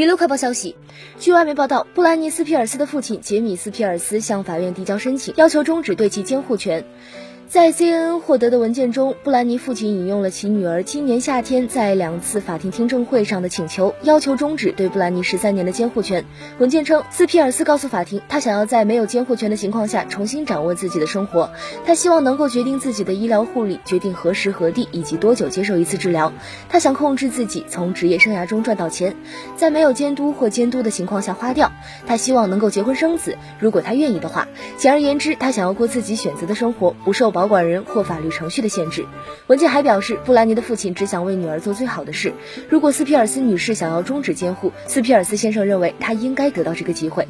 娱乐快报消息，据外媒报道，布兰妮斯皮尔斯的父亲杰米斯皮尔斯向法院递交申请，要求终止对其监护权。在 CNN 获得的文件中，布兰妮父亲引用了其女儿今年夏天在两次法庭听证会上的请求，要求终止对布兰妮十三年的监护权。文件称，斯皮尔斯告诉法庭，他想要在没有监护权的情况下重新掌握自己的生活，他希望能够决定自己的医疗护理，决定何时何地以及多久接受一次治疗。他想控制自己从职业生涯中赚到钱，在没有监督或监督的情况下花掉。他希望能够结婚生子，如果他愿意的话。简而言之，他想要过自己选择的生活，不受保。保管人或法律程序的限制。文件还表示，布兰妮的父亲只想为女儿做最好的事。如果斯皮尔斯女士想要终止监护，斯皮尔斯先生认为他应该得到这个机会。